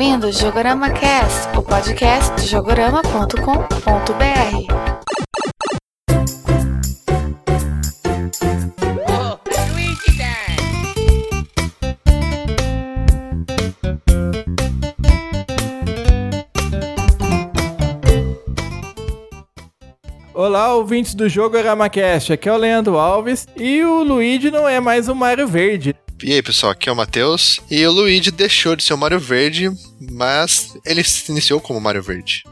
ouvindo Jogorama Cast, o podcast de jogorama.com.br. Olá, ouvintes do Jogo Cast. Aqui é o Leandro Alves e o Luigi não é mais o Mario Verde. E aí, pessoal, aqui é o Matheus. E o Luigi deixou de ser o Mario Verde, mas ele se iniciou como Mario Verde.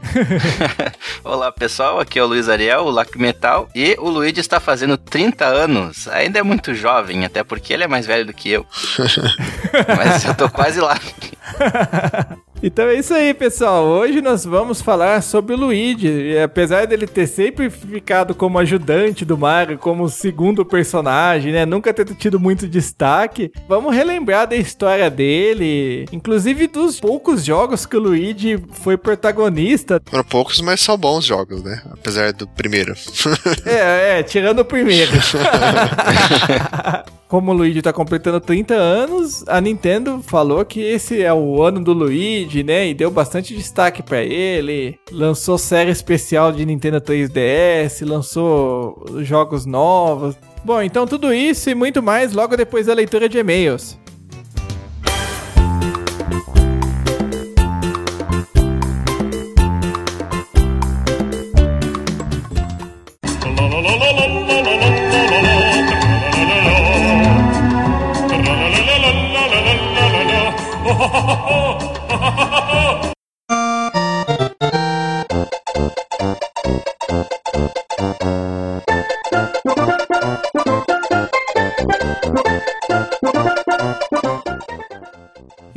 Olá, pessoal, aqui é o Luiz Ariel, o Lac Metal. E o Luigi está fazendo 30 anos. Ainda é muito jovem, até porque ele é mais velho do que eu. mas eu tô quase lá. Então é isso aí, pessoal. Hoje nós vamos falar sobre o Luigi. E apesar dele ter sempre ficado como ajudante do Mario, como segundo personagem, né? Nunca ter tido muito destaque. Vamos relembrar da história dele, inclusive dos poucos jogos que o Luigi foi protagonista. Foram poucos, mas são bons jogos, né? Apesar do primeiro. é, é, tirando o primeiro. como o Luigi tá completando 30 anos, a Nintendo falou que esse é o ano do Luigi, né? E deu bastante destaque para ele. Lançou série especial de Nintendo 3DS, lançou jogos novos. Bom, então tudo isso e muito mais logo depois da leitura de e-mails.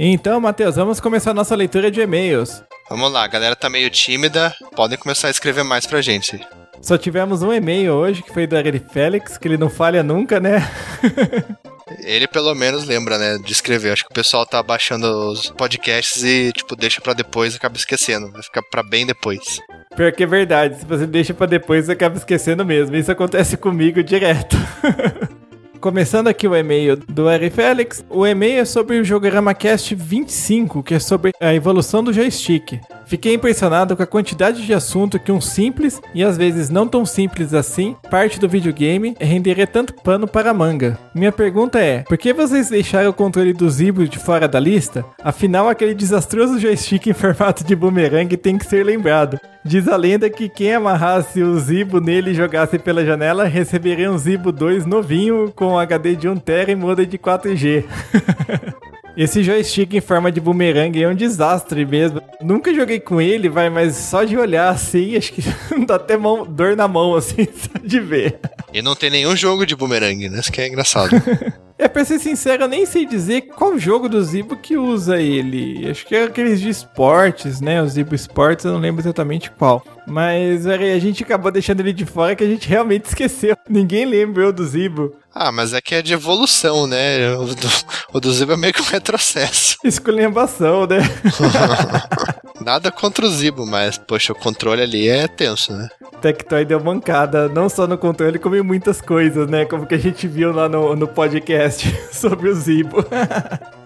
Então, Matheus, vamos começar nossa leitura de e-mails. Vamos lá, a galera tá meio tímida, podem começar a escrever mais pra gente. Só tivemos um e-mail hoje, que foi do Ari Félix, que ele não falha nunca, né? Ele pelo menos lembra, né, de escrever. Acho que o pessoal tá baixando os podcasts e, tipo, deixa para depois e acaba esquecendo. Vai ficar pra bem depois. Pior que é verdade. Se você deixa para depois, você acaba esquecendo mesmo. Isso acontece comigo direto. Começando aqui o e-mail do Eri Félix. O e-mail é sobre o Jogorama Cast 25, que é sobre a evolução do joystick. Fiquei impressionado com a quantidade de assunto que um simples, e às vezes não tão simples assim, parte do videogame renderia tanto pano para manga. Minha pergunta é, por que vocês deixaram o controle do Zibo de fora da lista? Afinal, aquele desastroso joystick em formato de boomerang tem que ser lembrado. Diz a lenda que quem amarrasse o Zibo nele e jogasse pela janela receberia um Zibo 2 novinho com HD de 1TB e modem de 4G. Esse joystick em forma de boomerang é um desastre mesmo. Nunca joguei com ele, vai, mas só de olhar assim, acho que dá até mão, dor na mão, assim, só de ver. E não tem nenhum jogo de boomerang, né? Isso que é engraçado. É, pra ser sincero, eu nem sei dizer qual jogo do Zibo que usa ele. Acho que é aqueles de esportes, né? O Zibo Sports, eu não lembro exatamente qual. Mas a gente acabou deixando ele de fora que a gente realmente esqueceu. Ninguém lembrou do Zibo. Ah, mas é que é de evolução, né? O do, o do Zibo é meio que um retrocesso. Esculhambação, né? Nada contra o Zibo, mas, poxa, o controle ali é tenso, né? Tectoy deu mancada, não só no controle, como em muitas coisas, né? Como que a gente viu lá no, no podcast sobre o Zibo.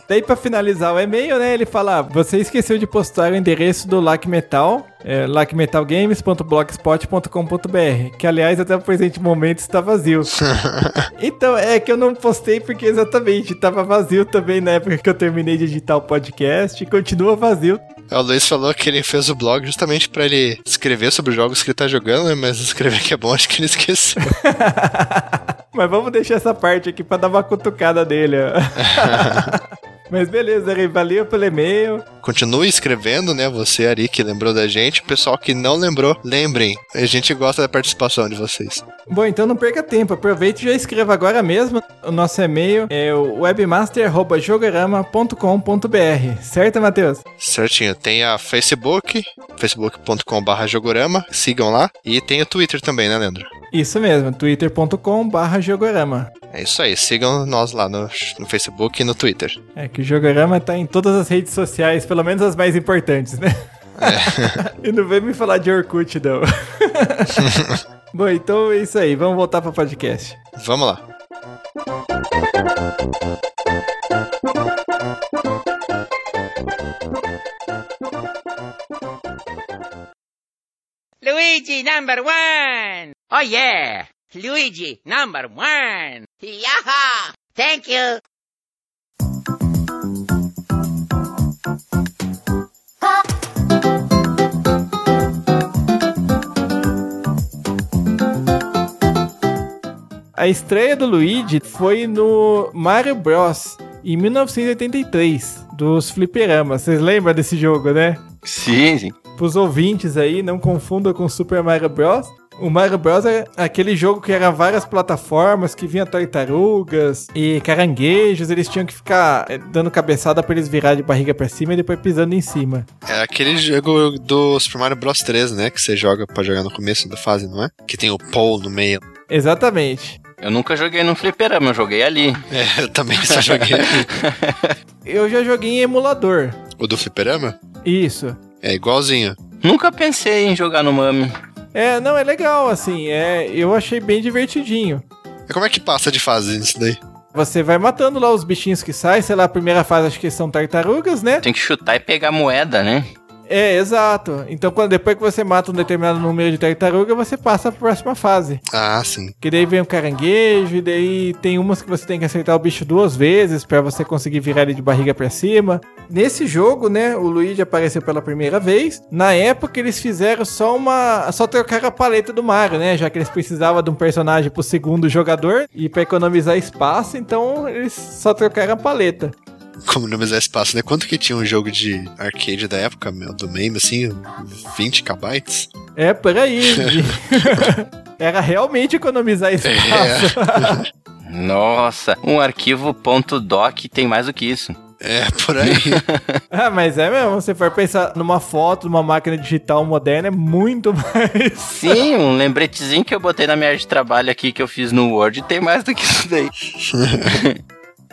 Daí, para finalizar o e-mail, né, ele fala: Você esqueceu de postar o endereço do Lac Metal, é, lacmetalgames.blogspot.com.br, que aliás, até o presente momento está vazio. então, é que eu não postei porque exatamente estava vazio também na época que eu terminei de editar o podcast e continua vazio. O Luiz falou que ele fez o blog justamente para ele escrever sobre os jogos que ele tá jogando, né? Mas escrever que é bom, acho que ele esqueceu. Mas vamos deixar essa parte aqui para dar uma cutucada dele. Mas beleza, Ari, valeu pelo e-mail. Continue escrevendo, né? Você, Ari, que lembrou da gente. O pessoal que não lembrou, lembrem. A gente gosta da participação de vocês. Bom, então não perca tempo. Aproveite e já escreva agora mesmo. O nosso e-mail é o webmaster.jogorama.com.br. Certo, Matheus? Certinho. Tem a Facebook, facebook.com.br jogorama. Sigam lá. E tem o Twitter também, né, Leandro? Isso mesmo, twitter.com.br Jogorama. É isso aí, sigam nós lá no, no Facebook e no Twitter. É que o Jogorama tá em todas as redes sociais, pelo menos as mais importantes, né? É. e não vem me falar de Orkut, não. Bom, então é isso aí, vamos voltar para o podcast. Vamos lá. Luigi number one! Oh yeah! Luigi number one! Yaha! Thank you! A estreia do Luigi foi no Mario Bros. em 1983, dos fliperamas. Vocês lembram desse jogo, né? Sim, sim. Para os ouvintes aí, não confunda com Super Mario Bros. O Mario Bros é aquele jogo que era várias plataformas, que vinha tartarugas e caranguejos, eles tinham que ficar eh, dando cabeçada para eles virar de barriga para cima e depois pisando em cima. É aquele jogo do Super Mario Bros 3, né? Que você joga para jogar no começo da fase, não é? Que tem o Paul no meio. Exatamente. Eu nunca joguei no fliperama, eu joguei ali. É, eu também só joguei ali. Eu já joguei em emulador. O do fliperama? Isso. É igualzinho. Nunca pensei em jogar no Mami. É, não, é legal, assim, é, eu achei bem divertidinho. E como é que passa de fase nisso daí? Você vai matando lá os bichinhos que saem, sei lá, a primeira fase acho que são tartarugas, né? Tem que chutar e pegar moeda, né? É, exato. Então, quando, depois que você mata um determinado número de tartaruga, você passa pra próxima fase. Ah, sim. Que daí vem o caranguejo, e daí tem umas que você tem que acertar o bicho duas vezes pra você conseguir virar ele de barriga pra cima. Nesse jogo, né, o Luigi apareceu pela primeira vez. Na época, eles fizeram só uma. Só trocaram a paleta do Mario, né? Já que eles precisavam de um personagem pro segundo jogador e pra economizar espaço, então eles só trocaram a paleta. Como não mais espaço, né? Quanto que tinha um jogo de arcade da época, meu, do meme, assim? 20 KB? É, por aí. Era realmente economizar espaço. Nossa, um arquivo .doc tem mais do que isso. É, por aí. ah, mas é mesmo, se for pensar numa foto, numa máquina digital moderna, é muito mais. Sim, um lembretezinho que eu botei na minha área de trabalho aqui que eu fiz no Word tem mais do que isso daí.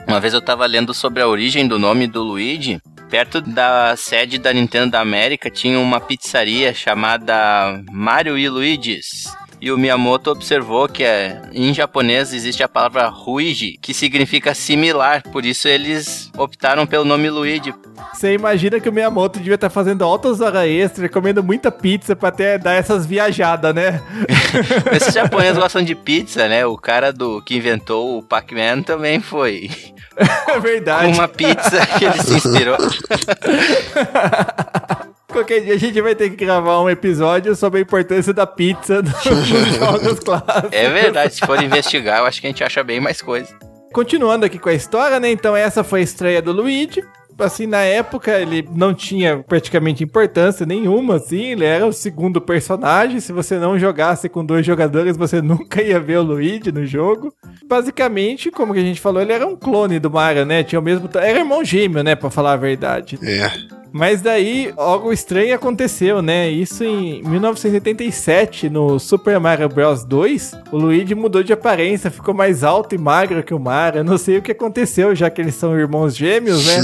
Uma vez eu tava lendo sobre a origem do nome do Luigi. Perto da sede da Nintendo da América tinha uma pizzaria chamada Mario e Luigi's. E o Miyamoto observou que é, em japonês existe a palavra Ruigi, que significa similar, por isso eles optaram pelo nome Luigi. Você imagina que o Miyamoto devia estar fazendo altas horas extras, comendo muita pizza pra até dar essas viajadas, né? Esses japoneses gostam de pizza, né? O cara do que inventou o Pac-Man também foi. É verdade. Uma pizza que ele se inspirou. Qualquer dia a gente vai ter que gravar um episódio sobre a importância da pizza nos jogos clássicos. É verdade, se for investigar, eu acho que a gente acha bem mais coisa. Continuando aqui com a história, né? Então essa foi a estreia do Luigi. Assim, na época ele não tinha praticamente importância nenhuma, assim, ele era o segundo personagem. Se você não jogasse com dois jogadores, você nunca ia ver o Luigi no jogo. Basicamente, como que a gente falou, ele era um clone do Mario, né? Tinha o mesmo. Era irmão gêmeo, né? Pra falar a verdade. É. Mas daí algo estranho aconteceu, né? Isso em 1987, no Super Mario Bros 2, o Luigi mudou de aparência, ficou mais alto e magro que o Mario. Eu não sei o que aconteceu, já que eles são irmãos gêmeos, né?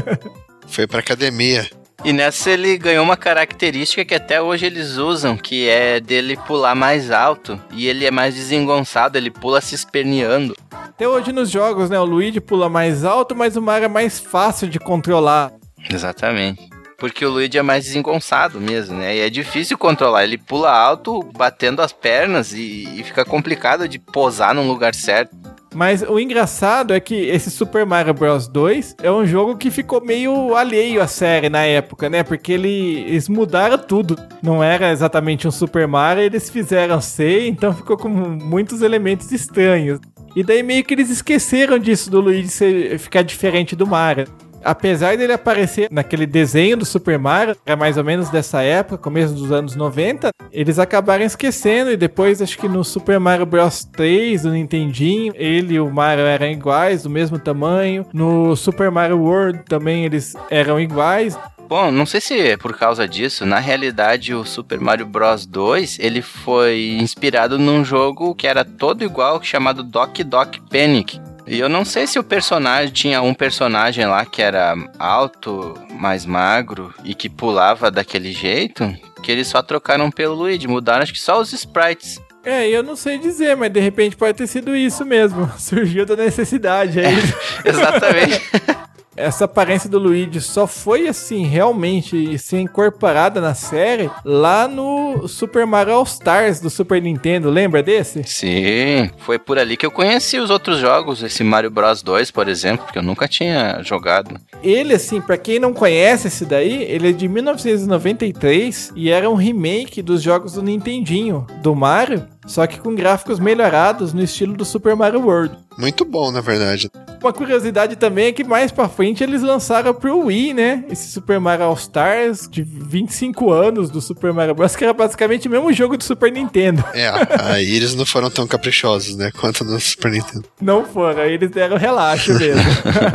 Foi pra academia. E nessa ele ganhou uma característica que até hoje eles usam, que é dele pular mais alto. E ele é mais desengonçado, ele pula se esperneando. Até hoje nos jogos, né? O Luigi pula mais alto, mas o Mario é mais fácil de controlar. Exatamente. Porque o Luigi é mais desengonçado mesmo, né? E é difícil controlar. Ele pula alto, batendo as pernas e, e fica complicado de posar num lugar certo. Mas o engraçado é que esse Super Mario Bros 2 é um jogo que ficou meio alheio à série na época, né? Porque ele, eles mudaram tudo. Não era exatamente um Super Mario, eles fizeram ser, então ficou com muitos elementos estranhos. E daí meio que eles esqueceram disso do Luigi ser, ficar diferente do Mario apesar dele aparecer naquele desenho do Super Mario, é mais ou menos dessa época, começo dos anos 90, eles acabaram esquecendo e depois acho que no Super Mario Bros 3 do Nintendinho, ele e o Mario eram iguais, do mesmo tamanho. No Super Mario World também eles eram iguais. Bom, não sei se é por causa disso, na realidade o Super Mario Bros 2, ele foi inspirado num jogo que era todo igual, chamado Doc Doc Panic, e eu não sei se o personagem tinha um personagem lá que era alto, mais magro e que pulava daquele jeito, que eles só trocaram pelo Luigi, mudaram acho que só os sprites. É, eu não sei dizer, mas de repente pode ter sido isso mesmo. Surgiu da necessidade aí. É, exatamente. essa aparência do Luigi só foi assim realmente ser incorporada na série lá no Super Mario All Stars do Super Nintendo, lembra desse? Sim, foi por ali que eu conheci os outros jogos, esse Mario Bros 2, por exemplo, que eu nunca tinha jogado. Ele assim, para quem não conhece esse daí, ele é de 1993 e era um remake dos jogos do Nintendinho, do Mario, só que com gráficos melhorados no estilo do Super Mario World. Muito bom, na verdade. Uma curiosidade também é que mais pra frente eles lançaram pro Wii, né? Esse Super Mario All Stars de 25 anos do Super Mario Bros. que era basicamente o mesmo jogo do Super Nintendo. É, aí eles não foram tão caprichosos, né? Quanto no Super Nintendo. Não foram, aí eles deram relaxo mesmo.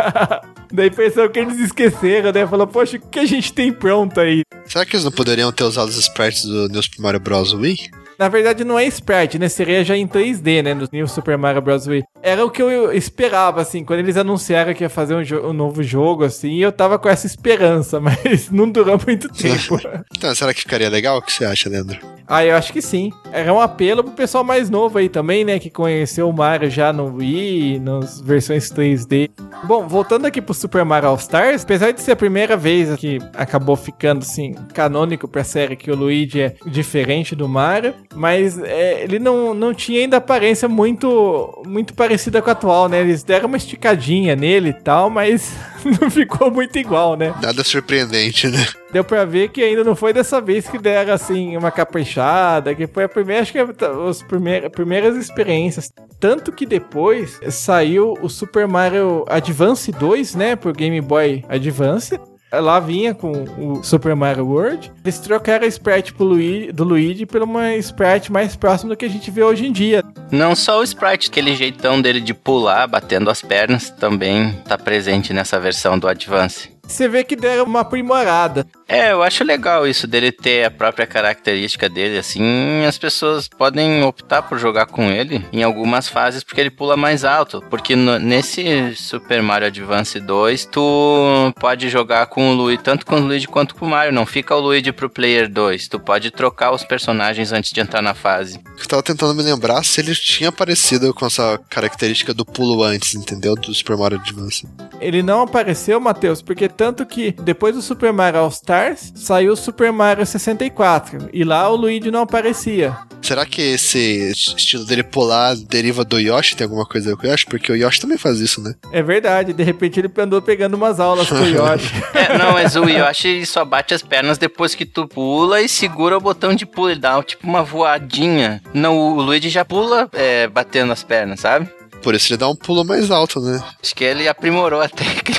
Daí pensou que eles esqueceram, né? Falou, poxa, o que a gente tem pronto aí? Será que eles não poderiam ter usado os sprites do New Super Mario Bros. Wii? Na verdade, não é sprite, né? Seria já em 3D, né? No New Super Mario Bros. Wii. Era o que eu esperava, assim, quando eles anunciaram que ia fazer um, um novo jogo, assim, eu tava com essa esperança, mas não durou muito tempo. Então, será que ficaria legal? O que você acha, Leandro? ah, eu acho que sim. Era um apelo pro pessoal mais novo aí também, né? Que conheceu o Mario já no Wii, nas versões 3D. Bom, voltando aqui pro Super Mario All Stars, apesar de ser a primeira vez que acabou ficando, assim, canônico pra série que o Luigi é diferente do Mario, mas é, ele não, não tinha ainda aparência muito, muito parecida com a atual, né? Eles deram uma esticadinha nele e tal, mas não ficou muito igual, né? Nada surpreendente, né? Deu pra ver que ainda não foi dessa vez que deram, assim, uma caprichada, que foi a primeira, acho que é as primeiras, primeiras experiências. Tanto que depois saiu o Super Mario Advance 2, né, pro Game Boy Advance. Lá vinha com o Super Mario World. Eles trocaram a sprite Luigi, do Luigi por uma sprite mais próxima do que a gente vê hoje em dia. Não só o sprite, aquele jeitão dele de pular, batendo as pernas, também tá presente nessa versão do Advance. Você vê que deram uma aprimorada. É, eu acho legal isso dele ter a própria característica dele, assim, as pessoas podem optar por jogar com ele em algumas fases porque ele pula mais alto, porque no- nesse Super Mario Advance 2 tu pode jogar com o Luigi, tanto com o Luigi quanto com o Mario, não fica o Luigi pro player 2, tu pode trocar os personagens antes de entrar na fase. Eu tava tentando me lembrar se ele tinha aparecido com essa característica do pulo antes, entendeu? Do Super Mario Advance. Ele não apareceu, Matheus, porque tanto que depois do Super Mario All Stars saiu o Super Mario 64 e lá o Luigi não aparecia. Será que esse estilo dele pular deriva do Yoshi? Tem alguma coisa com o Yoshi? Porque o Yoshi também faz isso, né? É verdade, de repente ele andou pegando umas aulas com o Yoshi. É, não, mas o Yoshi só bate as pernas depois que tu pula e segura o botão de pulo, ele dá tipo uma voadinha. Não, o Luigi já pula é, batendo as pernas, sabe? Por isso ele dá um pulo mais alto, né? Acho que ele aprimorou a técnica.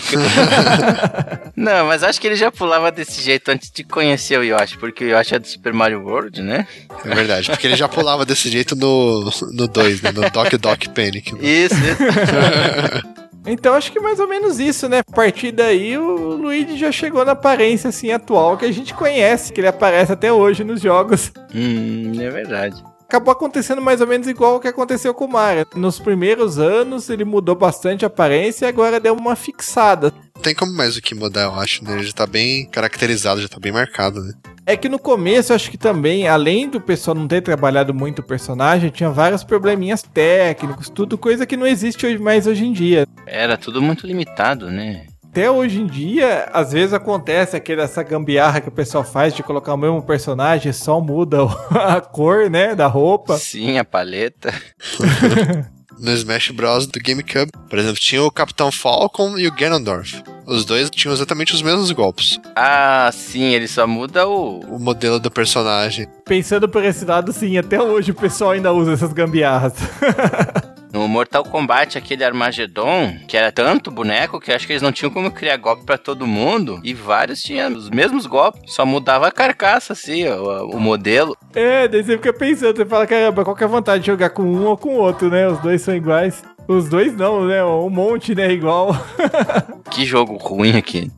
Não, mas acho que ele já pulava desse jeito antes de conhecer o Yoshi, porque o Yoshi é do Super Mario World, né? É verdade. Porque ele já pulava desse jeito no 2, no dois, né? No Doc Doc Panic. né? Isso, isso. Então acho que mais ou menos isso, né? A partir daí o Luigi já chegou na aparência assim atual que a gente conhece, que ele aparece até hoje nos jogos. hum, é verdade. Acabou acontecendo mais ou menos igual o que aconteceu com o Mario. Nos primeiros anos ele mudou bastante a aparência e agora deu uma fixada. Não tem como mais o que mudar, eu acho, né? Ele já tá bem caracterizado, já tá bem marcado, né? É que no começo, eu acho que também, além do pessoal não ter trabalhado muito o personagem, tinha vários probleminhas técnicos, tudo coisa que não existe hoje, mais hoje em dia. Era tudo muito limitado, né? Até hoje em dia, às vezes acontece aquele, essa gambiarra que o pessoal faz de colocar o mesmo personagem, só muda o- a cor, né, da roupa. Sim, a paleta. No Smash Bros. do GameCube, por exemplo, tinha o Capitão Falcon e o Ganondorf. Os dois tinham exatamente os mesmos golpes. Ah, sim, ele só muda o. O modelo do personagem. Pensando por esse lado, sim, até hoje o pessoal ainda usa essas gambiarras. Mortal Kombat, aquele Armageddon, que era tanto boneco que acho que eles não tinham como criar golpe pra todo mundo. E vários tinham os mesmos golpes, só mudava a carcaça, assim, o, o modelo. é, daí você fica pensando, você fala, caramba, qual que é a vantagem de jogar com um ou com o outro, né? Os dois são iguais. Os dois não, né? Um monte, né? Igual. Que jogo ruim aqui.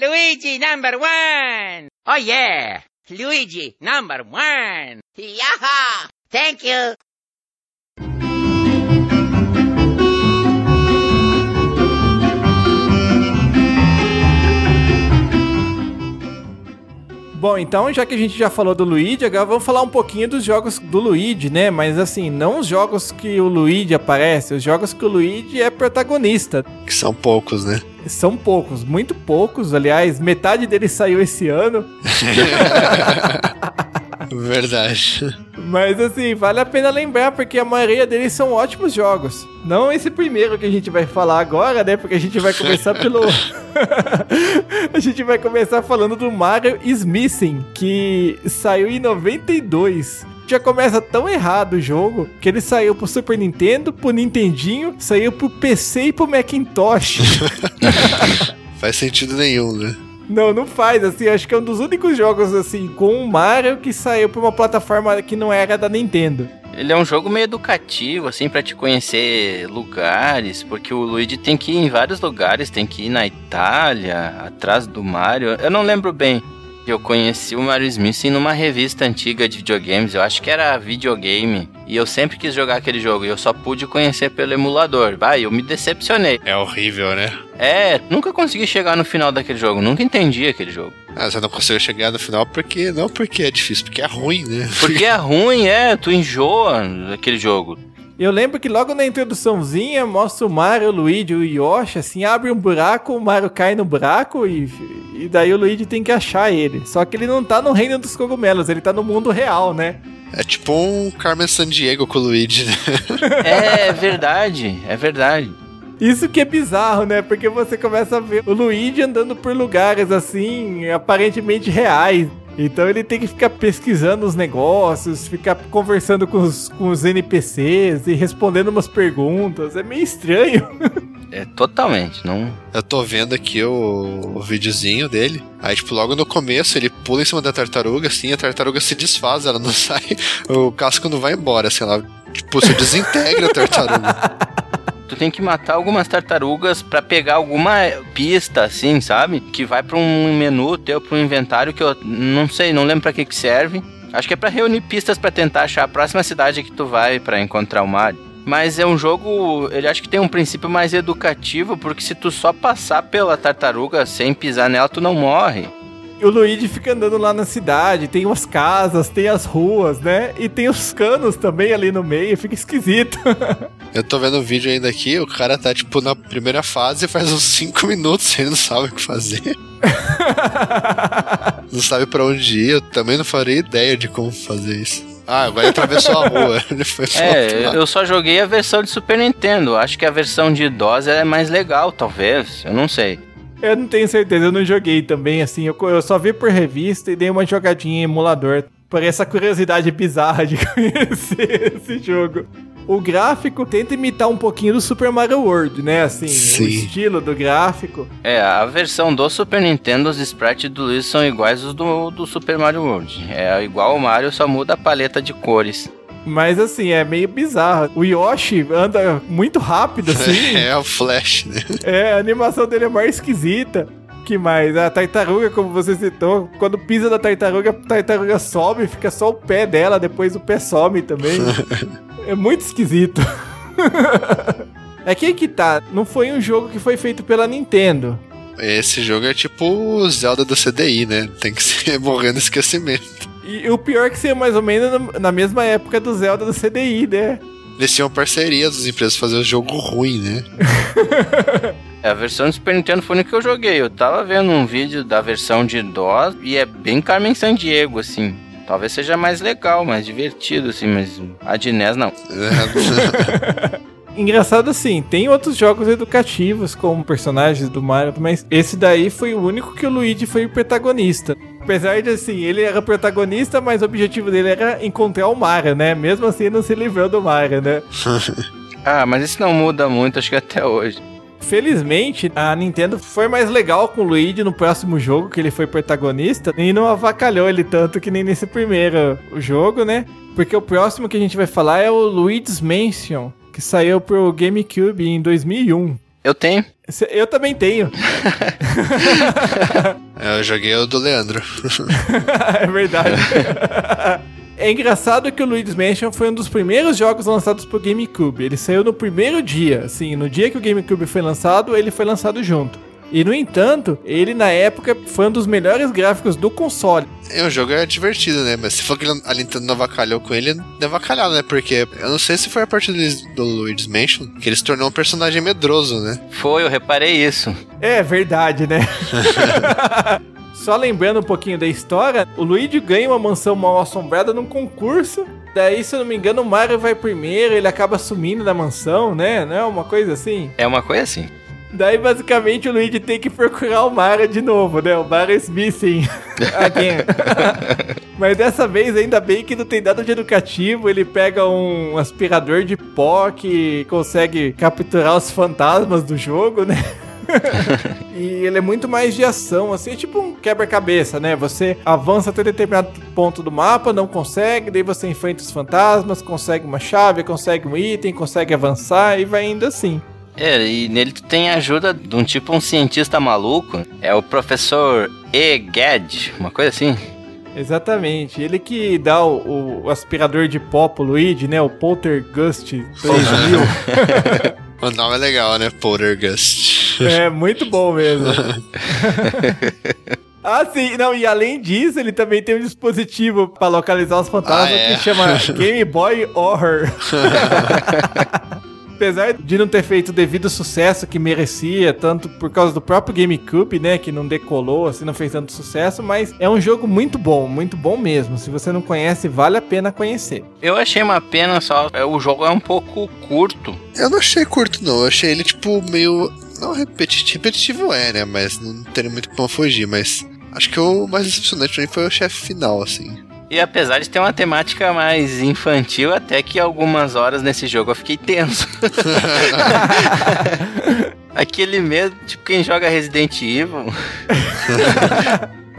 Luigi number one! Oh yeah! Luigi number one! Yaha! Thank you! Bom, então já que a gente já falou do Luigi, agora vamos falar um pouquinho dos jogos do Luigi, né? Mas assim, não os jogos que o Luigi aparece, os jogos que o Luigi é protagonista. Que são poucos, né? São poucos, muito poucos. Aliás, metade deles saiu esse ano. Verdade. Mas assim, vale a pena lembrar porque a maioria deles são ótimos jogos. Não esse primeiro que a gente vai falar agora, né? Porque a gente vai começar pelo. a gente vai começar falando do Mario Smithing, que saiu em 92 já começa tão errado o jogo que ele saiu pro Super Nintendo, pro Nintendinho, saiu pro PC e pro Macintosh. Faz sentido nenhum, né? Não, não faz, assim, acho que é um dos únicos jogos, assim, com o Mario que saiu pra uma plataforma que não era da Nintendo. Ele é um jogo meio educativo, assim, para te conhecer lugares, porque o Luigi tem que ir em vários lugares, tem que ir na Itália, atrás do Mario. Eu não lembro bem. Eu conheci o Mario Smith numa revista antiga de videogames, eu acho que era videogame, e eu sempre quis jogar aquele jogo, e eu só pude conhecer pelo emulador. Vai, eu me decepcionei. É horrível, né? É, nunca consegui chegar no final daquele jogo, nunca entendi aquele jogo. Ah, você não conseguiu chegar no final porque. Não porque é difícil, porque é ruim, né? Porque é ruim, é, tu enjoa daquele jogo. Eu lembro que logo na introduçãozinha mostra o Mario, o Luigi, o Yoshi, assim, abre um buraco, o Mario cai no buraco e, e daí o Luigi tem que achar ele. Só que ele não tá no reino dos cogumelos, ele tá no mundo real, né? É tipo um Carmen Sandiego com o Luigi, né? É verdade, é verdade. Isso que é bizarro, né? Porque você começa a ver o Luigi andando por lugares assim, aparentemente reais. Então ele tem que ficar pesquisando os negócios, ficar conversando com os, com os NPCs e respondendo umas perguntas. É meio estranho. É totalmente, não. Eu tô vendo aqui o, o videozinho dele. Aí, tipo, logo no começo ele pula em cima da tartaruga, assim, a tartaruga se desfaz, ela não sai. O casco não vai embora, assim, ela, tipo, se desintegra a tartaruga. Tu tem que matar algumas tartarugas pra pegar alguma pista, assim, sabe? Que vai pra um menu teu, pra um inventário que eu não sei, não lembro pra que que serve. Acho que é pra reunir pistas pra tentar achar a próxima cidade que tu vai pra encontrar o Mario. Mas é um jogo, ele acho que tem um princípio mais educativo, porque se tu só passar pela tartaruga sem pisar nela, tu não morre. E o Luigi fica andando lá na cidade, tem umas casas, tem as ruas, né? E tem os canos também ali no meio, fica esquisito. Eu tô vendo o vídeo ainda aqui, o cara tá, tipo, na primeira fase faz uns 5 minutos, ele não sabe o que fazer. não sabe pra onde ir, eu também não faria ideia de como fazer isso. Ah, agora ele atravessou a rua. Ele foi É, eu só joguei a versão de Super Nintendo. Acho que a versão de DOS é mais legal, talvez. Eu não sei. Eu não tenho certeza, eu não joguei também, assim. Eu, eu só vi por revista e dei uma jogadinha em emulador. Por essa curiosidade bizarra de conhecer esse jogo. O gráfico tenta imitar um pouquinho do Super Mario World, né? Assim, o Sim. estilo do gráfico. É, a versão do Super Nintendo, os sprites do Luigi são iguais aos do, do Super Mario World. É igual ao Mario, só muda a paleta de cores. Mas assim, é meio bizarro. O Yoshi anda muito rápido, assim. É, o Flash, né? É, a animação dele é mais esquisita. Que mais? A tartaruga, como você citou, quando pisa na tartaruga, a tartaruga sobe, fica só o pé dela, depois o pé some também. é muito esquisito. é que aí que tá, não foi um jogo que foi feito pela Nintendo. Esse jogo é tipo o Zelda do CDI, né? Tem que ser morrendo esquecimento. E o pior é que seria mais ou menos na- mesma época do Zelda do CDI, né? Eles tinham parceria das empresas fazer um jogo ruim, né? É, A versão do Super Nintendo foi no que eu joguei. Eu tava vendo um vídeo da versão de DOS e é bem Carmen Sandiego, assim. Talvez seja mais legal, mais divertido, assim, mas a de NES não. Engraçado assim, tem outros jogos educativos como personagens do Mario, mas esse daí foi o único que o Luigi foi o protagonista. Apesar de assim, ele era protagonista, mas o objetivo dele era encontrar o Mario, né? Mesmo assim, ele não se livrou do Mario, né? Ah, mas isso não muda muito, acho que até hoje. Felizmente, a Nintendo foi mais legal com o Luigi no próximo jogo, que ele foi protagonista, e não avacalhou ele tanto que nem nesse primeiro jogo, né? Porque o próximo que a gente vai falar é o Luigi's Mansion, que saiu pro GameCube em 2001. Eu tenho. Eu também tenho. É, eu joguei o do Leandro. é verdade. É engraçado que o Luigi's Mansion foi um dos primeiros jogos lançados pro GameCube. Ele saiu no primeiro dia, assim, no dia que o GameCube foi lançado, ele foi lançado junto. E no entanto, ele na época foi um dos melhores gráficos do console. É, o jogo é divertido, né? Mas se for que a Nintendo não avacalhou com ele, não avacalhado, né? Porque eu não sei se foi a partir do, do Luigi's Mansion que ele se tornou um personagem medroso, né? Foi, eu reparei isso. É verdade, né? Só lembrando um pouquinho da história, o Luigi ganha uma mansão mal assombrada num concurso. Daí, se eu não me engano, o Mario vai primeiro, ele acaba sumindo da mansão, né? Não é uma coisa assim? É uma coisa assim. Daí, basicamente, o Luigi tem que procurar o Mario de novo, né? O Mario is missing again. Mas dessa vez, ainda bem que não tem nada de educativo. Ele pega um aspirador de pó que consegue capturar os fantasmas do jogo, né? e ele é muito mais de ação, assim, é tipo um quebra-cabeça, né? Você avança até determinado ponto do mapa, não consegue, daí você enfrenta os fantasmas, consegue uma chave, consegue um item, consegue avançar e vai indo assim. É, e nele tu tem a ajuda de um tipo um cientista maluco, é o professor E. Gad, uma coisa assim. Exatamente, ele que dá o, o aspirador de pó pro Luigi, né? O Poltergust 3000. O nome é legal, né? Poltergust. é muito bom mesmo. Ah, sim, não, e além disso, ele também tem um dispositivo pra localizar os fantasmas Ah, é? que chama Game Boy Horror. Apesar de não ter feito o devido sucesso que merecia, tanto por causa do próprio GameCube, né, que não decolou, assim, não fez tanto sucesso, mas é um jogo muito bom, muito bom mesmo. Se você não conhece, vale a pena conhecer. Eu achei uma pena só, é, o jogo é um pouco curto. Eu não achei curto, não. Eu achei ele, tipo, meio. Não repetitivo. Repetitivo é, né? Mas não teria muito como fugir. Mas acho que o mais decepcionante pra mim foi o chefe final, assim. E apesar de ter uma temática mais infantil, até que algumas horas nesse jogo eu fiquei tenso. Aquele medo, tipo quem joga Resident Evil.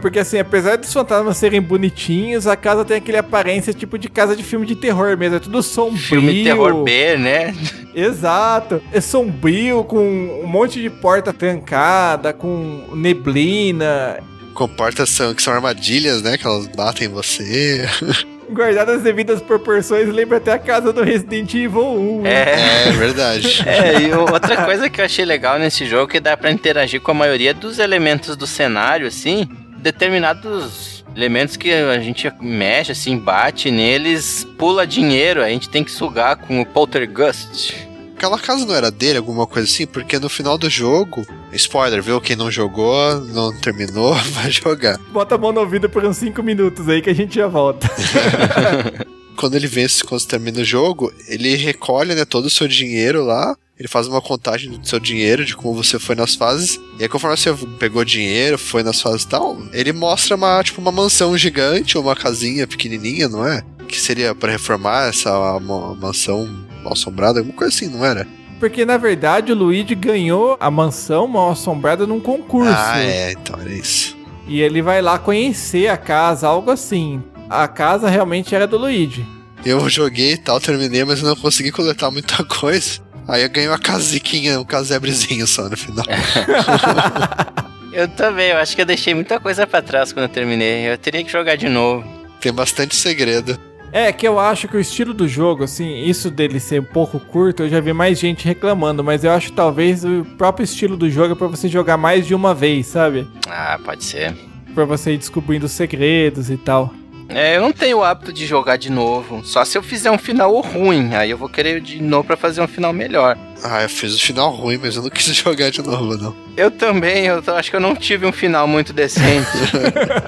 Porque assim, apesar dos fantasmas serem bonitinhos, a casa tem aquele aparência tipo de casa de filme de terror mesmo. É tudo sombrio. Filme terror B, né? Exato. É sombrio, com um monte de porta trancada, com neblina. Com portas são, que são armadilhas, né? Que elas batem em você. Guardadas as devidas proporções, lembra até a casa do Resident Evil 1. né? É. É verdade. É, e outra coisa que eu achei legal nesse jogo é que dá pra interagir com a maioria dos elementos do cenário, assim, determinados elementos que a gente mexe, assim, bate neles, pula dinheiro, a gente tem que sugar com o poltergust. Aquela casa não era dele, alguma coisa assim, porque no final do jogo, spoiler, viu? Quem não jogou, não terminou, vai jogar. Bota a mão no ouvido por uns 5 minutos aí que a gente já volta. Quando ele vence, quando termina o jogo, ele recolhe, né, todo o seu dinheiro lá. Ele faz uma contagem do seu dinheiro, de como você foi nas fases. E aí, conforme você pegou dinheiro, foi nas fases e tal, ele mostra uma, tipo, uma mansão gigante ou uma casinha pequenininha, não é? Que seria pra reformar essa ma- mansão mal assombrada, alguma coisa assim, não era? Porque na verdade o Luigi ganhou a mansão mal assombrada num concurso. Ah, é, então era isso. E ele vai lá conhecer a casa, algo assim. A casa realmente era do Luigi. Eu joguei e tal, terminei, mas eu não consegui coletar muita coisa. Aí eu ganhei uma casiquinha, um casebrezinho só no final. Eu também, eu acho que eu deixei muita coisa pra trás quando eu terminei. Eu teria que jogar de novo. Tem bastante segredo. É que eu acho que o estilo do jogo, assim, isso dele ser um pouco curto, eu já vi mais gente reclamando, mas eu acho que talvez o próprio estilo do jogo é pra você jogar mais de uma vez, sabe? Ah, pode ser. Pra você ir descobrindo os segredos e tal. É, eu não tenho o hábito de jogar de novo. Só se eu fizer um final ruim. Aí eu vou querer de novo pra fazer um final melhor. Ah, eu fiz o final ruim, mas eu não quis jogar de novo, não. Eu também, eu acho que eu não tive um final muito decente.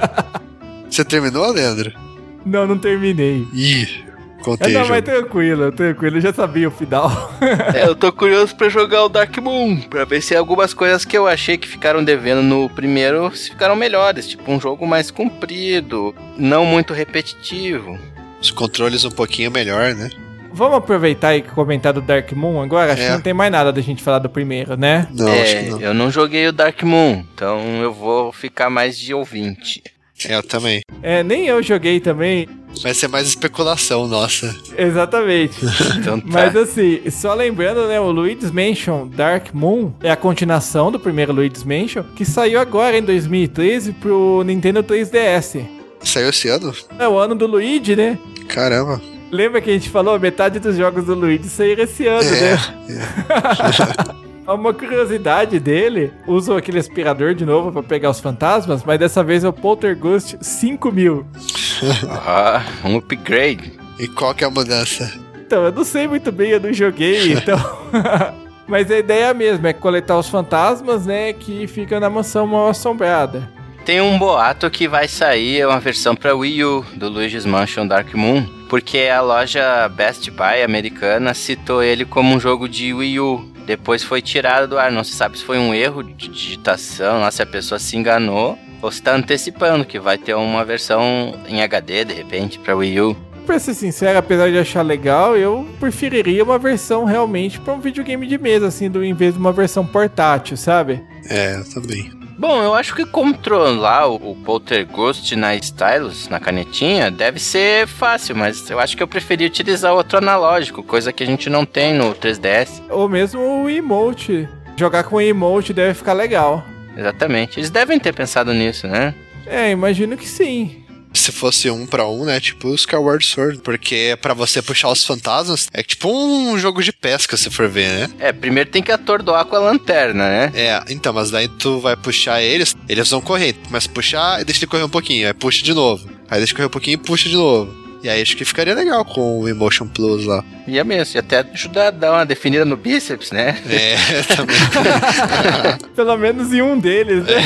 Você terminou, Leandro? Não, não terminei. Ih, É, contei. não, jogo. mas tranquilo, tranquilo, eu já sabia o final. É, eu tô curioso pra jogar o Dark Moon, pra ver se algumas coisas que eu achei que ficaram devendo no primeiro se ficaram melhores, tipo um jogo mais comprido, não muito repetitivo. Os controles um pouquinho melhor, né? Vamos aproveitar e comentar do Dark Moon agora? Acho É. que não tem mais nada da gente falar do primeiro, né? Não, é, acho que não. eu não joguei o Dark Moon, então eu vou ficar mais de ouvinte. É, Eu também. É, nem eu joguei também, Vai ser mais especulação, nossa. exatamente. Então tá. Mas assim, só lembrando, né, o Luigi's Mansion Dark Moon é a continuação do primeiro Luigi's Mansion, que saiu agora em 2013 pro Nintendo 3DS. Saiu esse ano? É o ano do Luigi, né? Caramba. Lembra que a gente falou? Metade dos jogos do Luigi saíram esse ano, É, né? Uma curiosidade dele, usam aquele aspirador de novo pra pegar os fantasmas, mas dessa vez é o Poltergust 5000. Ah, um upgrade. E qual que é a mudança? Então, eu não sei muito bem, eu não joguei, então. mas a ideia é a mesma, é coletar os fantasmas, né, que ficam na mansão mal assombrada. Tem um boato que vai sair uma versão para Wii U do Luigi's Mansion Dark Moon, porque a loja Best Buy americana citou ele como um jogo de Wii U. Depois foi tirado do ar, não se sabe se foi um erro de digitação, lá se a pessoa se enganou, ou se tá antecipando que vai ter uma versão em HD de repente para Wii U. Pra ser sincero, apesar de achar legal, eu preferiria uma versão realmente pra um videogame de mesa, assim, do, em vez de uma versão portátil, sabe? É, também. Bom, eu acho que controlar o, Poltergust na Stylus, na canetinha, deve ser fácil, mas eu acho que eu preferi utilizar outro analógico, coisa que a gente não tem no 3DS. Ou mesmo o emote. Jogar com o emote deve ficar legal. Exatamente. Eles devem ter pensado nisso, né? É, imagino que sim. Se fosse um pra um, né? Tipo o Skyward Sword. Porque pra você puxar os fantasmas, é tipo um jogo de pesca, se for ver, né? É, primeiro tem que atordoar com a lanterna, né? É, então, mas daí tu vai puxar eles, eles vão correr. Começa a puxar e deixa ele correr um pouquinho, aí puxa de novo. Aí deixa correr um pouquinho e puxa de novo. E aí acho que ficaria legal com o Emotion Plus lá. Ia mesmo, e até ajudar a dar uma definida no bíceps, né? É, também. Pelo menos em um deles, né?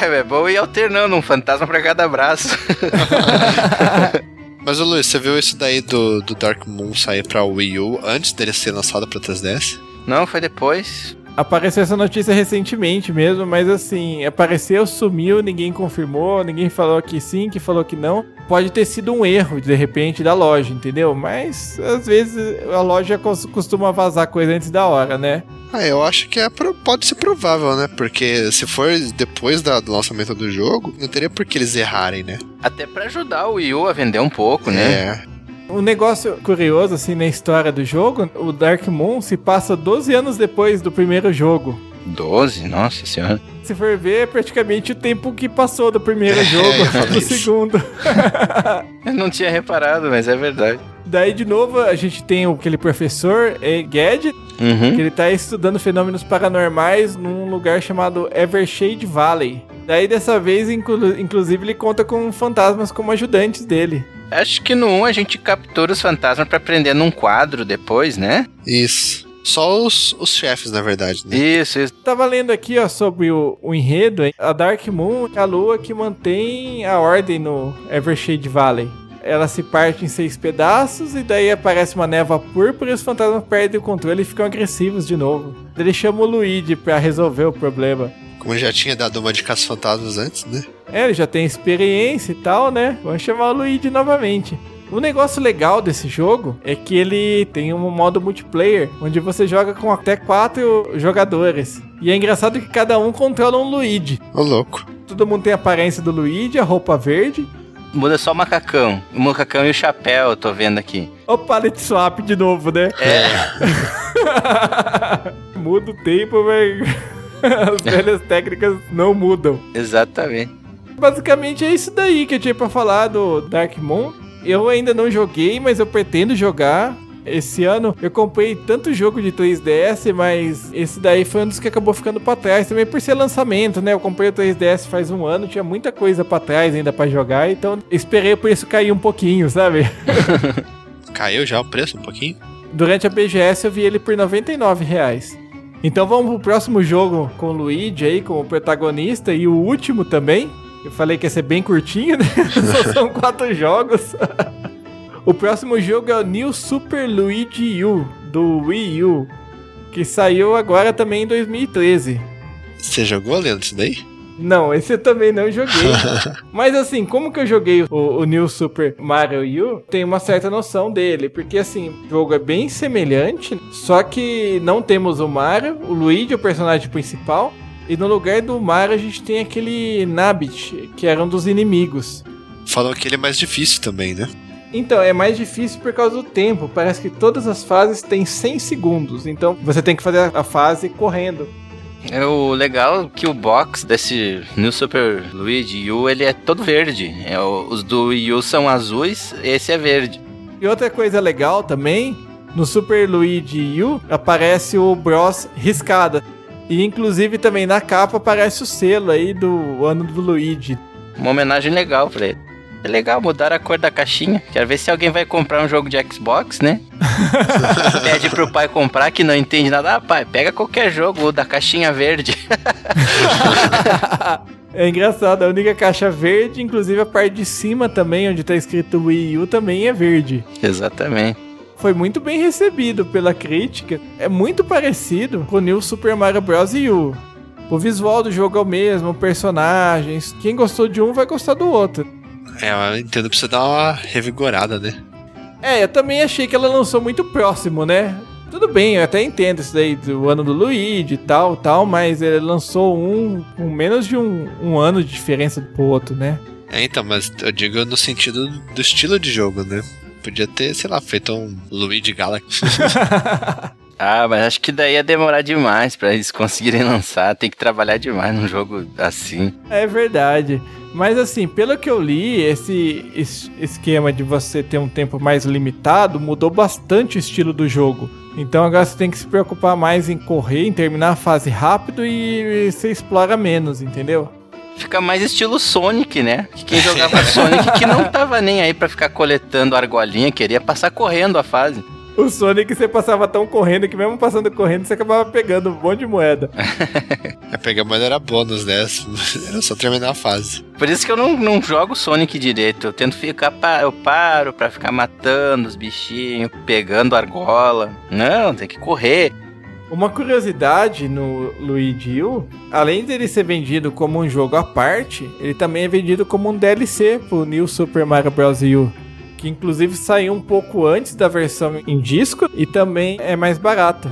É, é bom ir alternando um fantasma pra cada braço. Mas, ô Luiz, você viu isso daí do, do Dark Moon sair pra Wii U antes dele ser lançado pra 3DS? Não, foi depois. Apareceu essa notícia recentemente mesmo, mas assim, apareceu, sumiu, ninguém confirmou, ninguém falou que sim, que falou que não. Pode ter sido um erro, de repente, da loja, entendeu? Mas às vezes a loja cos- costuma vazar coisa antes da hora, né? Ah, eu acho que é pro- pode ser provável, né? Porque se for depois da- do lançamento do jogo, não teria por que eles errarem, né? Até pra ajudar o Wii U a vender um pouco, né? É. Um negócio curioso, assim, na história do jogo, o Dark Moon se passa 12 anos depois do primeiro jogo. 12? Nossa senhora. Se for ver, é praticamente o tempo que passou do primeiro É, jogo pro isso. segundo. Eu não tinha reparado, mas é verdade. Daí, de novo, a gente tem aquele professor, é, Gadget, que Uhum. ele tá estudando fenômenos paranormais num lugar chamado Evershade Valley. Daí, dessa vez, inclu- inclusive, ele conta com fantasmas como ajudantes dele. Acho que no 1 a gente captura os fantasmas pra prender num quadro depois, né? Isso. Só os, os chefes, na verdade, né? Isso, isso. Tava lendo aqui, ó, sobre o, o enredo. hein? A Dark Moon é a lua que mantém a ordem no Evershade Valley. Ela se parte em seis pedaços e daí aparece uma névoa púrpura e os fantasmas perdem o controle e ficam agressivos de novo. Ele chama o Luigi pra resolver o problema. Como já tinha dado uma de caça-fantasmas antes, né? É, ele já tem experiência e tal, né? Vamos chamar o Luigi novamente. O negócio legal desse jogo é que ele tem um modo multiplayer, onde você joga com até quatro jogadores. E é engraçado que cada um controla um Luigi. Ô, louco. Todo mundo tem a aparência do Luigi, a roupa verde. Muda só o macacão. O macacão e o chapéu, eu tô vendo aqui. O palette swap de novo, né? É, Muda o tempo, mas as velhas técnicas não mudam. exatamente. Basicamente é isso daí que eu tinha pra falar do Dark Moon. Eu ainda não joguei, mas eu pretendo jogar. Esse ano eu comprei tanto jogo de 3DS, mas esse daí foi um dos que acabou ficando pra trás também por ser lançamento, né? Eu comprei o 3DS faz um ano, tinha muita coisa pra trás ainda pra jogar, então esperei o preço cair um pouquinho, sabe? Caiu já o preço um pouquinho? Durante a BGS eu vi ele por 99 reais. Então vamos pro próximo jogo com o Luigi aí como protagonista e o último também. Eu falei que ia ser bem curtinho, né? Só são quatro jogos. o próximo jogo é o New Super Luigi U do Wii U, que saiu agora também em 2013. Você jogou, Leandro, isso daí? Não, esse eu também não joguei. Mas assim, como que eu joguei o, o New Super Mario U, tem uma certa noção dele. Porque assim, o jogo é bem semelhante, só que não temos o Mario, o Luigi é o personagem principal. E no lugar do Mario a gente tem aquele Nabbit, que era um dos inimigos. Falam que ele é mais difícil também, né? Então, é mais difícil por causa do tempo. Parece que todas as fases têm 100 segundos. Então, você tem que fazer a fase correndo. É o legal que o box desse New Super Luigi U, ele é todo verde. É, os do Wii U são azuis, esse é verde. E outra coisa legal também no Super Luigi U aparece o Bros riscado. E inclusive também na capa aparece o selo aí do ano do Luigi. Uma homenagem legal pra ele. É legal mudar a cor da caixinha. Quero ver se alguém vai comprar um jogo de Xbox, né? Pede pro pai comprar que não entende nada. Ah, pai, pega qualquer jogo da caixinha verde. É engraçado, a única caixa verde, inclusive a parte de cima também, onde tá escrito Wii U, também é verde. Exatamente. Foi muito bem recebido pela crítica. É muito parecido com o New Super Mario Bros. U. O visual do jogo é o mesmo, personagens. Quem gostou de um vai gostar do outro. É, a Nintendo precisa dar uma revigorada, né? É, eu também achei que ela lançou muito próximo, né? Tudo bem, eu até entendo isso daí do ano do Luigi e tal, tal, mas ele lançou um com menos de um, um ano de diferença pro outro, né? É, então, mas eu digo no sentido do estilo de jogo, né? Podia ter, sei lá, feito um Luigi Galaxy. Ah, mas acho que daí ia demorar demais pra eles conseguirem lançar. Tem que trabalhar demais num jogo assim. É verdade. Mas assim, pelo que eu li, esse es- esquema de você ter um tempo mais limitado mudou bastante o estilo do jogo. Então agora você tem que se preocupar mais em correr, em terminar a fase rápido e você explora menos, entendeu? Fica mais estilo Sonic, né? Que quem jogava Sonic que não tava nem aí pra ficar coletando argolinha, queria passar correndo a fase. O Sonic você passava tão correndo que mesmo passando correndo você acabava pegando um monte de moeda. A pegar moeda era bônus, né? Era só terminar a fase. Por isso que eu não, não jogo Sonic direito. Eu tento ficar. Pa eu paro pra ficar matando os bichinhos, pegando argola. Não, tem que correr. Uma curiosidade no Luigi U, além dele ser vendido como um jogo à parte, ele também é vendido como um DLC pro New Super Mario Bros. U. Que inclusive saiu um pouco antes da versão em disco e também é mais barato.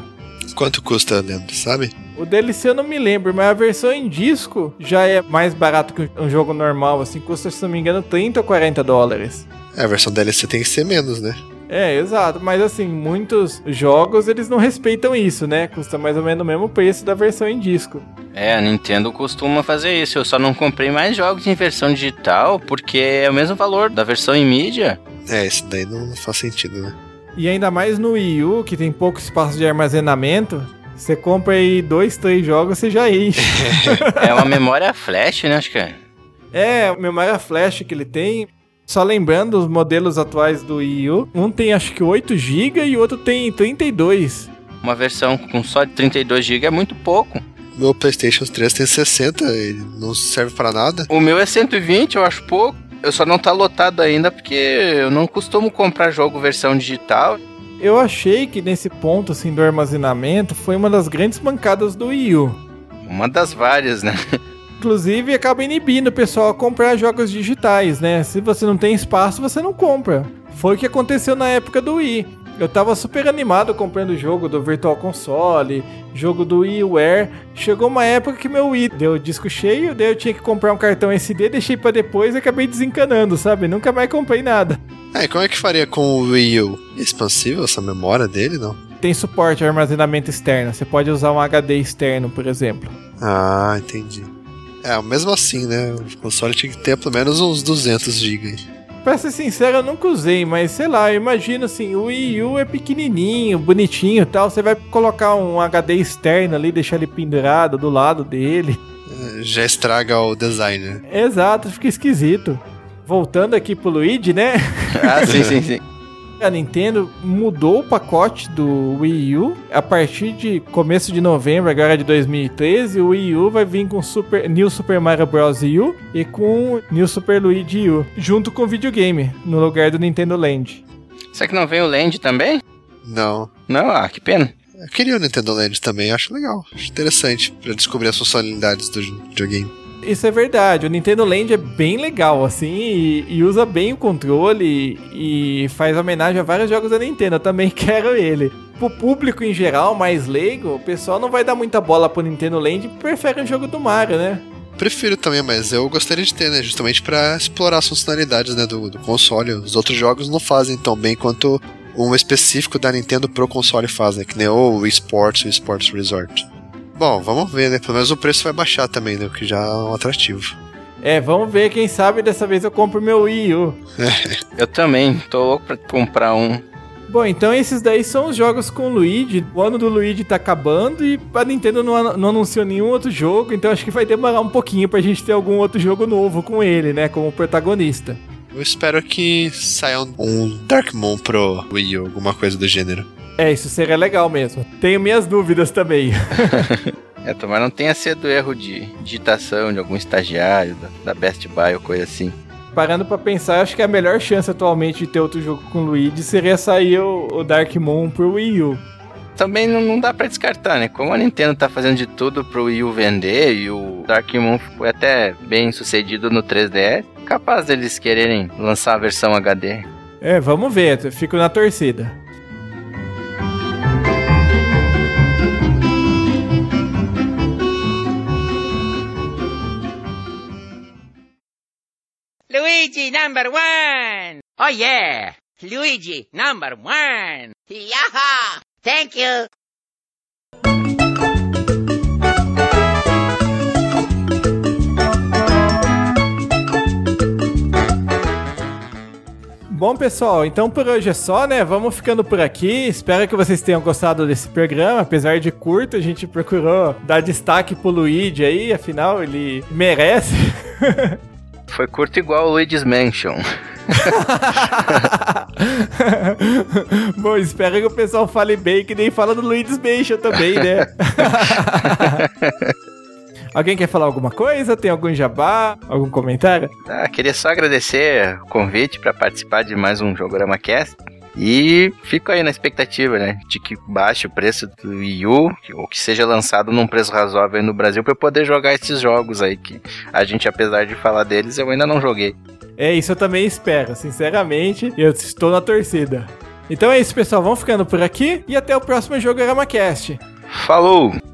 Quanto custa, Leandro, sabe? O DLC eu não me lembro, mas a versão em disco já é mais barato que um jogo normal, assim, custa, se não me engano, 30 ou 40 dólares. É, a versão DLC tem que ser menos, né? É, exato, mas assim, muitos jogos eles não respeitam isso, né? Custa mais ou menos o mesmo preço da versão em disco. É, a Nintendo costuma fazer isso. Eu só não comprei mais jogos em versão digital porque é o mesmo valor da versão em mídia. É, isso daí não faz sentido, né? E ainda mais no Wii U, que tem pouco espaço de armazenamento, você compra aí dois, três jogos, você já enche. É uma memória flash, né? Acho que é. é, o memória flash que ele tem. Só lembrando os modelos atuais do Wii U, um tem acho que 8 GB e o outro tem 32. Uma versão com só de 32 GB é muito pouco. Meu PlayStation 3 tem 60, ele não serve pra nada. O meu é 120, eu acho pouco. Eu só não tá lotado ainda porque eu não costumo comprar jogo versão digital. Eu achei que nesse ponto assim do armazenamento foi uma das grandes bancadas do Wii U. Uma das várias, né? Inclusive acaba inibindo o pessoal a comprar jogos digitais, né? Se você não tem espaço, você não compra. Foi o que aconteceu na época do Wii. Eu tava super animado comprando o jogo do Virtual Console, jogo do WiiWare. Chegou uma época que meu Wii deu disco cheio, daí eu tinha que comprar um cartão SD, deixei pra depois e acabei desencanando, sabe? Nunca mais comprei nada. É, e como é que faria com o Wii U? É expansível essa memória dele, não? Tem suporte ao armazenamento externo, você pode usar um HD externo, por exemplo. Ah, entendi. É, mesmo assim, né? O console tinha que ter pelo menos uns 200 GB. Pra ser sincero, eu nunca usei, mas sei lá, eu imagino assim, o Wii U é pequenininho, bonitinho e tal, você vai colocar um HD externo ali, deixar ele pendurado do lado dele. Já estraga o design, né? Exato, fica esquisito. Voltando aqui pro Luigi, né? Ah, sim, sim, sim. A Nintendo mudou o pacote do Wii U. A partir de começo de novembro, agora de 2013, o Wii U vai vir com Super, New Super Mario Bros. U e com New Super Luigi U, junto com o videogame, no lugar do Nintendo Land. Será que não vem o Land também? Não. Não, ah, que pena. Eu queria o Nintendo Land também, acho legal. Acho interessante pra descobrir as funcionalidades do videogame. Isso é verdade, o Nintendo Land é bem legal, assim, e, e usa bem o controle e, e faz homenagem a vários jogos da Nintendo. Eu também quero ele. Pro público em geral, mais leigo, o pessoal não vai dar muita bola pro Nintendo Land e prefere o jogo do Mario, né? Prefiro também, mas eu gostaria de ter, né? Justamente pra explorar as funcionalidades né, do, do console. Os outros jogos não fazem tão bem quanto um específico da Nintendo pro console faz, né? Que nem o Sports, o Sports Resort. Bom, vamos ver, né? Pelo menos o preço vai baixar também, né? O que já é um atrativo. É, vamos ver, quem sabe dessa vez eu compro meu Wii U. Eu também, tô louco pra comprar um. Bom, então esses daí são os jogos com o Luigi. O ano do Luigi tá acabando e a Nintendo não, não anunciou nenhum outro jogo, então acho que vai demorar um pouquinho pra gente ter algum outro jogo novo com ele, né, como protagonista. Eu espero que saia um Dark Moon pro Wii U, alguma coisa do gênero. É, isso seria legal mesmo. Tenho minhas dúvidas também. é, tomara não tenha sido erro de digitação de algum estagiário da, da Best Buy ou coisa assim. Parando pra pensar, acho que a melhor chance atualmente de ter outro jogo com o Luigi seria sair o, o Dark Moon pro Wii U. Também não, não dá para descartar, né? Como a Nintendo tá fazendo de tudo pro Wii U vender e o Dark Moon foi até bem sucedido no 3DS, capaz deles quererem lançar a versão HD. É, vamos ver, fico na torcida. Luigi number one! Oh yeah! Luigi number one! Yaha! Thank you! Bom, pessoal, então por hoje é só, né? Vamos ficando por aqui. Espero que vocês tenham gostado desse programa. Apesar de curto, a gente procurou dar destaque pro Luigi aí, afinal, ele merece. Foi curto igual o Luigi's Mansion. Bom, espero que o pessoal fale bem, que nem fala do Luigi's Mansion também, né? Alguém quer falar alguma coisa? Tem algum jabá? Algum comentário? Ah, queria só agradecer o convite para participar de mais um Jogorama Cast. E fico aí na expectativa, né? De que baixe o preço do Wii U, ou que seja lançado num preço razoável no Brasil para eu poder jogar esses jogos aí que a gente, apesar de falar deles, eu ainda não joguei. É, isso eu também espero, sinceramente. Eu estou na torcida. Então é isso, pessoal. Vamos ficando por aqui e até o próximo Jogo Cast. Falou!